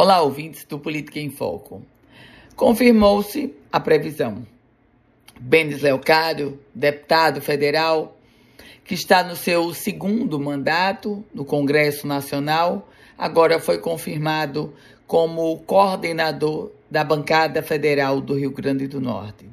Olá, ouvintes do Política em Foco. Confirmou-se a previsão. Benes Leocádio, deputado federal, que está no seu segundo mandato no Congresso Nacional, agora foi confirmado como coordenador da bancada federal do Rio Grande do Norte.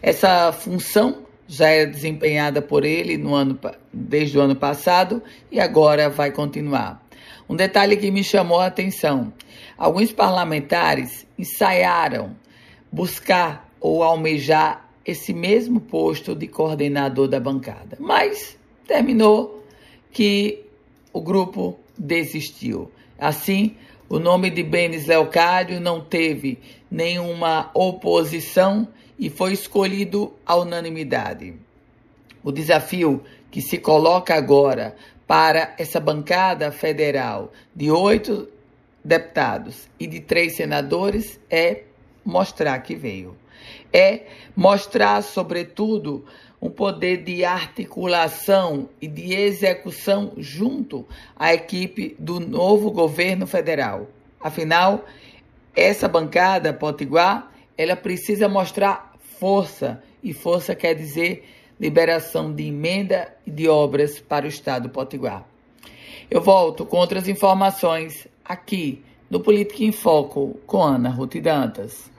Essa função já é desempenhada por ele no ano, desde o ano passado e agora vai continuar. Um detalhe que me chamou a atenção: alguns parlamentares ensaiaram buscar ou almejar esse mesmo posto de coordenador da bancada, mas terminou que o grupo desistiu. Assim, o nome de Benes Leocádio não teve nenhuma oposição e foi escolhido à unanimidade. O desafio que se coloca agora para essa bancada federal de oito deputados e de três senadores é mostrar que veio. É mostrar, sobretudo, um poder de articulação e de execução junto à equipe do novo governo federal. Afinal, essa bancada potiguar, ela precisa mostrar força, e força quer dizer liberação de emenda e de obras para o Estado Potiguar. Eu volto com outras informações aqui no Política em Foco com Ana Ruth Dantas.